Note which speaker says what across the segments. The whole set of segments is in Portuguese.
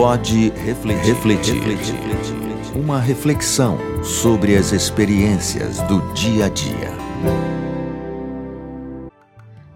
Speaker 1: Pode refletir, refletir, refletir. Uma reflexão sobre as experiências do dia a dia.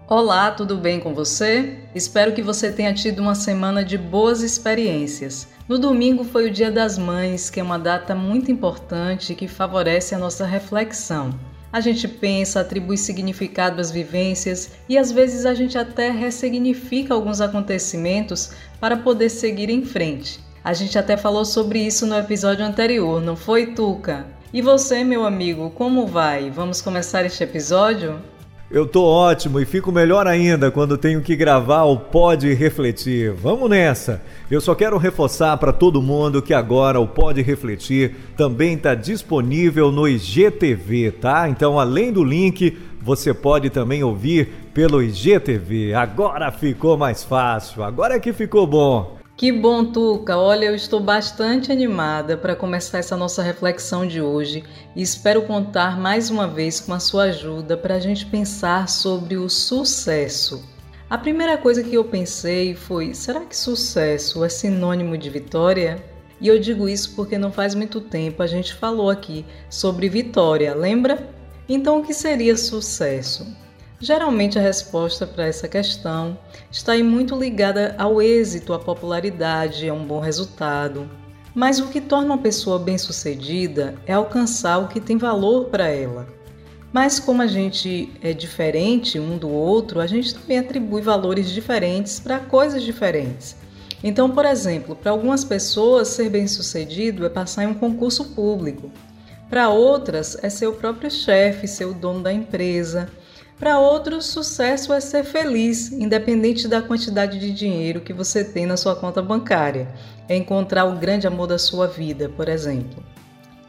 Speaker 2: Olá, tudo bem com você? Espero que você tenha tido uma semana de boas experiências. No domingo foi o Dia das Mães, que é uma data muito importante que favorece a nossa reflexão. A gente pensa, atribui significado às vivências e às vezes a gente até ressignifica alguns acontecimentos para poder seguir em frente. A gente até falou sobre isso no episódio anterior, não foi, Tuca? E você, meu amigo, como vai? Vamos começar este episódio?
Speaker 3: Eu tô ótimo e fico melhor ainda quando tenho que gravar o Pode Refletir. Vamos nessa! Eu só quero reforçar para todo mundo que agora o Pode Refletir também está disponível no IGTV, tá? Então, além do link, você pode também ouvir pelo IGTV. Agora ficou mais fácil, agora é que ficou bom.
Speaker 2: Que bom, Tuca! Olha, eu estou bastante animada para começar essa nossa reflexão de hoje e espero contar mais uma vez com a sua ajuda para a gente pensar sobre o sucesso. A primeira coisa que eu pensei foi: será que sucesso é sinônimo de vitória? E eu digo isso porque não faz muito tempo a gente falou aqui sobre vitória, lembra? Então, o que seria sucesso? Geralmente a resposta para essa questão está muito ligada ao êxito, à popularidade, a um bom resultado. Mas o que torna uma pessoa bem-sucedida é alcançar o que tem valor para ela. Mas como a gente é diferente um do outro, a gente também atribui valores diferentes para coisas diferentes. Então, por exemplo, para algumas pessoas ser bem-sucedido é passar em um concurso público. Para outras é ser o próprio chefe, ser o dono da empresa. Para outros, sucesso é ser feliz, independente da quantidade de dinheiro que você tem na sua conta bancária. É encontrar o grande amor da sua vida, por exemplo.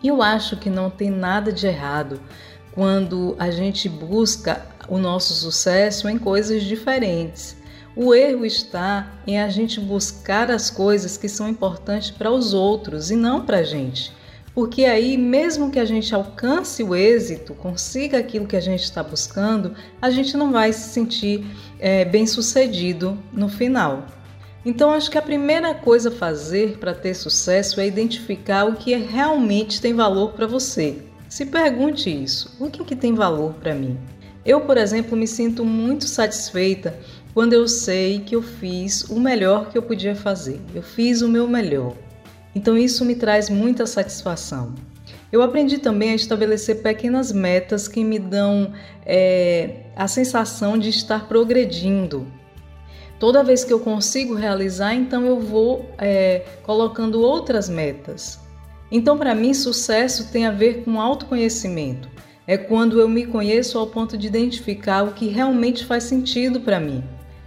Speaker 2: Eu acho que não tem nada de errado quando a gente busca o nosso sucesso em coisas diferentes. O erro está em a gente buscar as coisas que são importantes para os outros e não para a gente porque aí, mesmo que a gente alcance o êxito, consiga aquilo que a gente está buscando, a gente não vai se sentir é, bem sucedido no final. Então, acho que a primeira coisa a fazer para ter sucesso é identificar o que realmente tem valor para você. Se pergunte isso: o que, que tem valor para mim? Eu, por exemplo, me sinto muito satisfeita quando eu sei que eu fiz o melhor que eu podia fazer. Eu fiz o meu melhor. Então isso me traz muita satisfação. Eu aprendi também a estabelecer pequenas metas que me dão é, a sensação de estar progredindo. Toda vez que eu consigo realizar, então eu vou é, colocando outras metas. Então, para mim, sucesso tem a ver com autoconhecimento. É quando eu me conheço ao ponto de identificar o que realmente faz sentido para mim.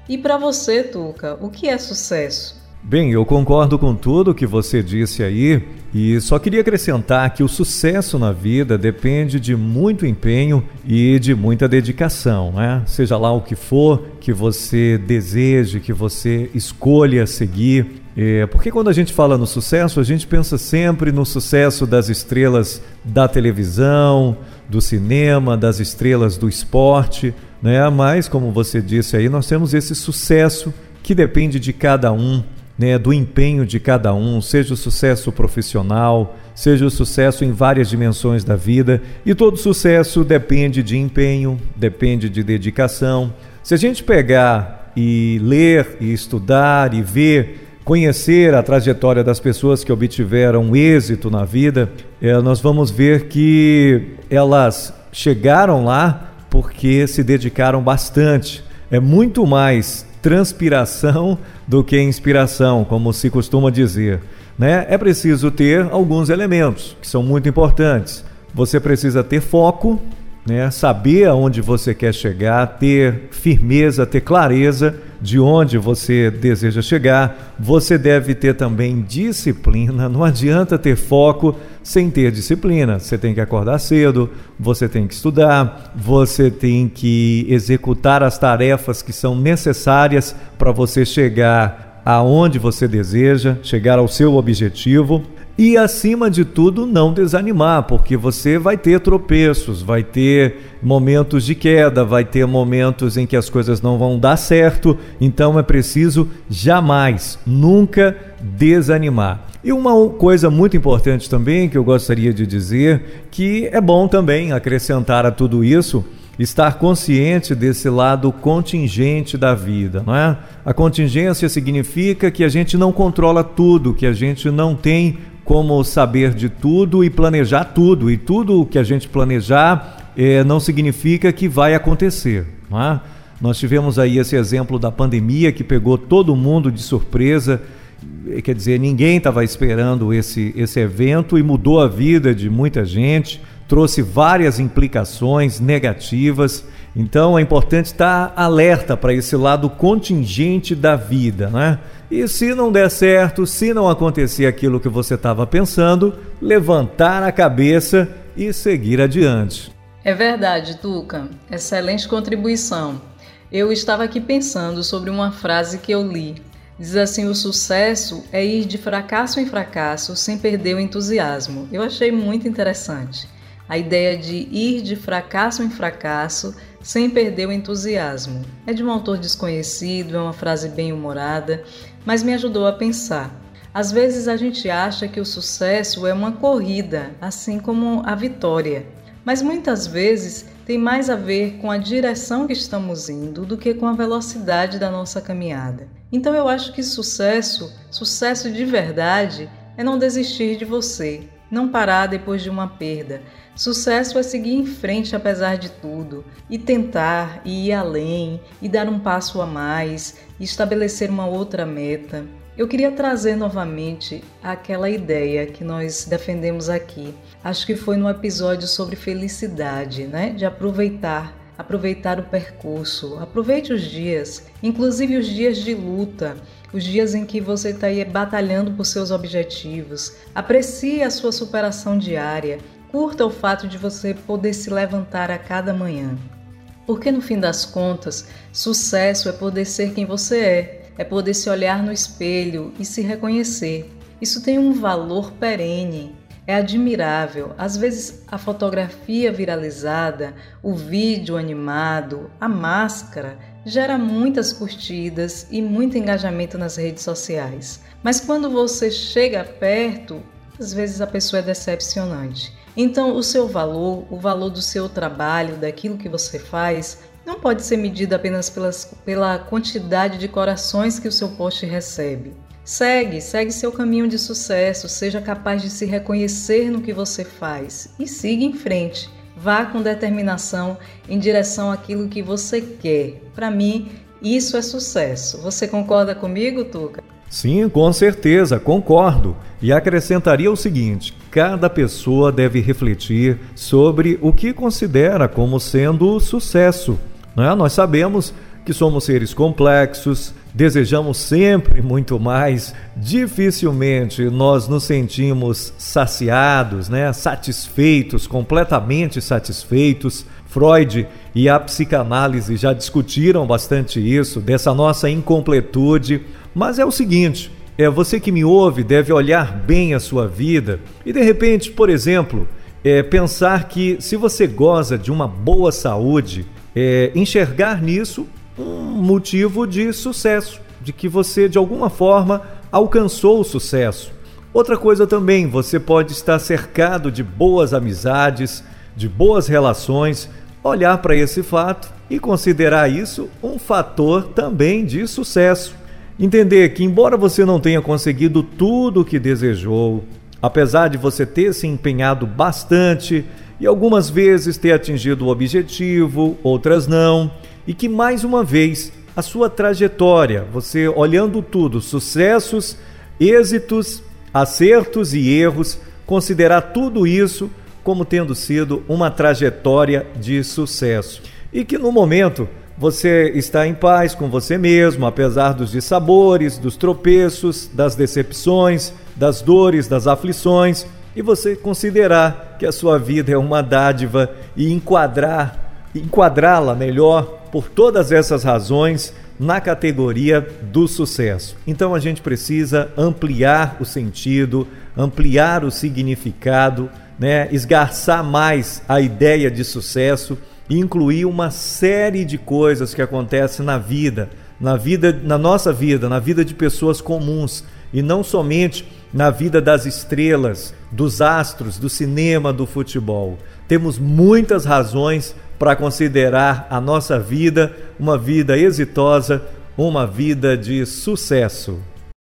Speaker 2: E para você, Tuca, o que é sucesso?
Speaker 3: Bem, eu concordo com tudo que você disse aí e só queria acrescentar que o sucesso na vida depende de muito empenho e de muita dedicação, né? Seja lá o que for que você deseje, que você escolha seguir. É, porque quando a gente fala no sucesso, a gente pensa sempre no sucesso das estrelas da televisão, do cinema, das estrelas do esporte, né? Mas, como você disse aí, nós temos esse sucesso que depende de cada um né, do empenho de cada um, seja o sucesso profissional, seja o sucesso em várias dimensões da vida, e todo sucesso depende de empenho, depende de dedicação. Se a gente pegar e ler e estudar e ver, conhecer a trajetória das pessoas que obtiveram êxito na vida, é, nós vamos ver que elas chegaram lá porque se dedicaram bastante. É muito mais transpiração do que inspiração, como se costuma dizer. Né? É preciso ter alguns elementos que são muito importantes. Você precisa ter foco, né? saber aonde você quer chegar, ter firmeza, ter clareza de onde você deseja chegar. Você deve ter também disciplina. Não adianta ter foco sem ter disciplina. Você tem que acordar cedo, você tem que estudar, você tem que executar as tarefas que são necessárias para você chegar aonde você deseja, chegar ao seu objetivo. E, acima de tudo, não desanimar, porque você vai ter tropeços, vai ter momentos de queda, vai ter momentos em que as coisas não vão dar certo, então é preciso jamais, nunca desanimar. E uma coisa muito importante também que eu gostaria de dizer, que é bom também acrescentar a tudo isso, estar consciente desse lado contingente da vida, não é? A contingência significa que a gente não controla tudo, que a gente não tem como saber de tudo e planejar tudo, e tudo o que a gente planejar é, não significa que vai acontecer, não é? Nós tivemos aí esse exemplo da pandemia que pegou todo mundo de surpresa quer dizer, ninguém estava esperando esse, esse evento e mudou a vida de muita gente, trouxe várias implicações negativas. Então é importante estar alerta para esse lado contingente da vida, né? E se não der certo, se não acontecer aquilo que você estava pensando, levantar a cabeça e seguir adiante.
Speaker 2: É verdade, Tuca. Excelente contribuição. Eu estava aqui pensando sobre uma frase que eu li Diz assim: o sucesso é ir de fracasso em fracasso sem perder o entusiasmo. Eu achei muito interessante. A ideia de ir de fracasso em fracasso sem perder o entusiasmo. É de um autor desconhecido, é uma frase bem humorada, mas me ajudou a pensar. Às vezes a gente acha que o sucesso é uma corrida, assim como a vitória. Mas muitas vezes tem mais a ver com a direção que estamos indo do que com a velocidade da nossa caminhada. Então eu acho que sucesso, sucesso de verdade, é não desistir de você, não parar depois de uma perda. Sucesso é seguir em frente apesar de tudo, e tentar, e ir além, e dar um passo a mais, e estabelecer uma outra meta. Eu queria trazer novamente aquela ideia que nós defendemos aqui. Acho que foi no episódio sobre felicidade, né? De aproveitar, aproveitar o percurso. Aproveite os dias, inclusive os dias de luta, os dias em que você está aí batalhando por seus objetivos. Aprecie a sua superação diária. Curta o fato de você poder se levantar a cada manhã. Porque no fim das contas, sucesso é poder ser quem você é é poder se olhar no espelho e se reconhecer. Isso tem um valor perene, é admirável. Às vezes, a fotografia viralizada, o vídeo animado, a máscara gera muitas curtidas e muito engajamento nas redes sociais. Mas quando você chega perto, às vezes a pessoa é decepcionante. Então, o seu valor, o valor do seu trabalho, daquilo que você faz, não pode ser medido apenas pelas, pela quantidade de corações que o seu post recebe. Segue, segue seu caminho de sucesso, seja capaz de se reconhecer no que você faz e siga em frente. Vá com determinação em direção àquilo que você quer. Para mim, isso é sucesso. Você concorda comigo, Tuca?
Speaker 3: Sim, com certeza, concordo. E acrescentaria o seguinte: cada pessoa deve refletir sobre o que considera como sendo sucesso. Né? Nós sabemos que somos seres complexos, desejamos sempre muito mais, dificilmente nós nos sentimos saciados, né? satisfeitos, completamente satisfeitos. Freud e a psicanálise já discutiram bastante isso, dessa nossa incompletude. Mas é o seguinte: é você que me ouve deve olhar bem a sua vida e de repente, por exemplo, é, pensar que se você goza de uma boa saúde, é, enxergar nisso um motivo de sucesso, de que você de alguma forma alcançou o sucesso. Outra coisa também, você pode estar cercado de boas amizades, de boas relações, olhar para esse fato e considerar isso um fator também de sucesso. Entender que, embora você não tenha conseguido tudo o que desejou, apesar de você ter se empenhado bastante, e algumas vezes ter atingido o objetivo, outras não, e que mais uma vez a sua trajetória, você olhando tudo, sucessos, êxitos, acertos e erros, considerar tudo isso como tendo sido uma trajetória de sucesso. E que no momento você está em paz com você mesmo, apesar dos dissabores, dos tropeços, das decepções, das dores, das aflições e você considerar que a sua vida é uma dádiva e enquadrar enquadrá-la melhor por todas essas razões na categoria do sucesso. Então a gente precisa ampliar o sentido, ampliar o significado, né? esgarçar mais a ideia de sucesso incluir uma série de coisas que acontecem na vida, na vida, na nossa vida, na vida de pessoas comuns e não somente na vida das estrelas, dos astros, do cinema, do futebol. Temos muitas razões para considerar a nossa vida uma vida exitosa, uma vida de sucesso.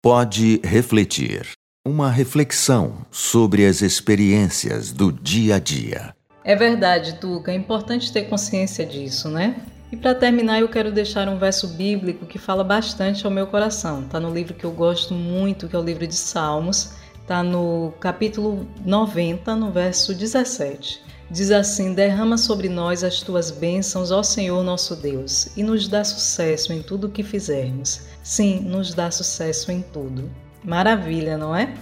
Speaker 1: Pode refletir. Uma reflexão sobre as experiências do dia a dia.
Speaker 2: É verdade, Tuca, é importante ter consciência disso, né? E para terminar, eu quero deixar um verso bíblico que fala bastante ao meu coração. Está no livro que eu gosto muito, que é o livro de Salmos. Está no capítulo 90, no verso 17. Diz assim: Derrama sobre nós as tuas bênçãos, ó Senhor nosso Deus, e nos dá sucesso em tudo o que fizermos. Sim, nos dá sucesso em tudo. Maravilha, não é?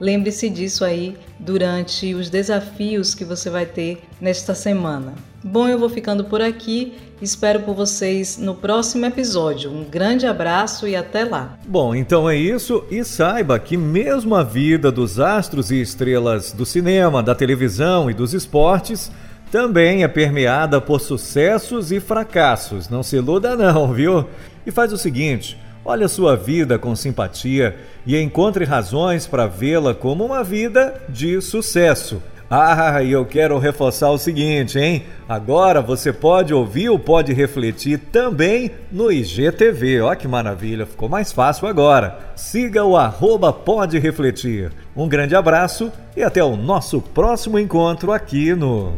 Speaker 2: Lembre-se disso aí durante os desafios que você vai ter nesta semana. Bom, eu vou ficando por aqui. Espero por vocês no próximo episódio. Um grande abraço e até lá.
Speaker 3: Bom, então é isso. E saiba que, mesmo a vida dos astros e estrelas do cinema, da televisão e dos esportes também é permeada por sucessos e fracassos. Não se iluda, não, viu? E faz o seguinte. Olhe a sua vida com simpatia e encontre razões para vê-la como uma vida de sucesso. Ah, e eu quero reforçar o seguinte, hein? Agora você pode ouvir ou pode refletir também no IGTV. Ó que maravilha, ficou mais fácil agora. Siga o arroba Pode Refletir. Um grande abraço e até o nosso próximo encontro aqui no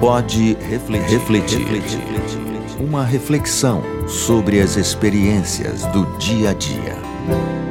Speaker 1: Pode refletir. refletir. Uma reflexão sobre as experiências do dia a dia.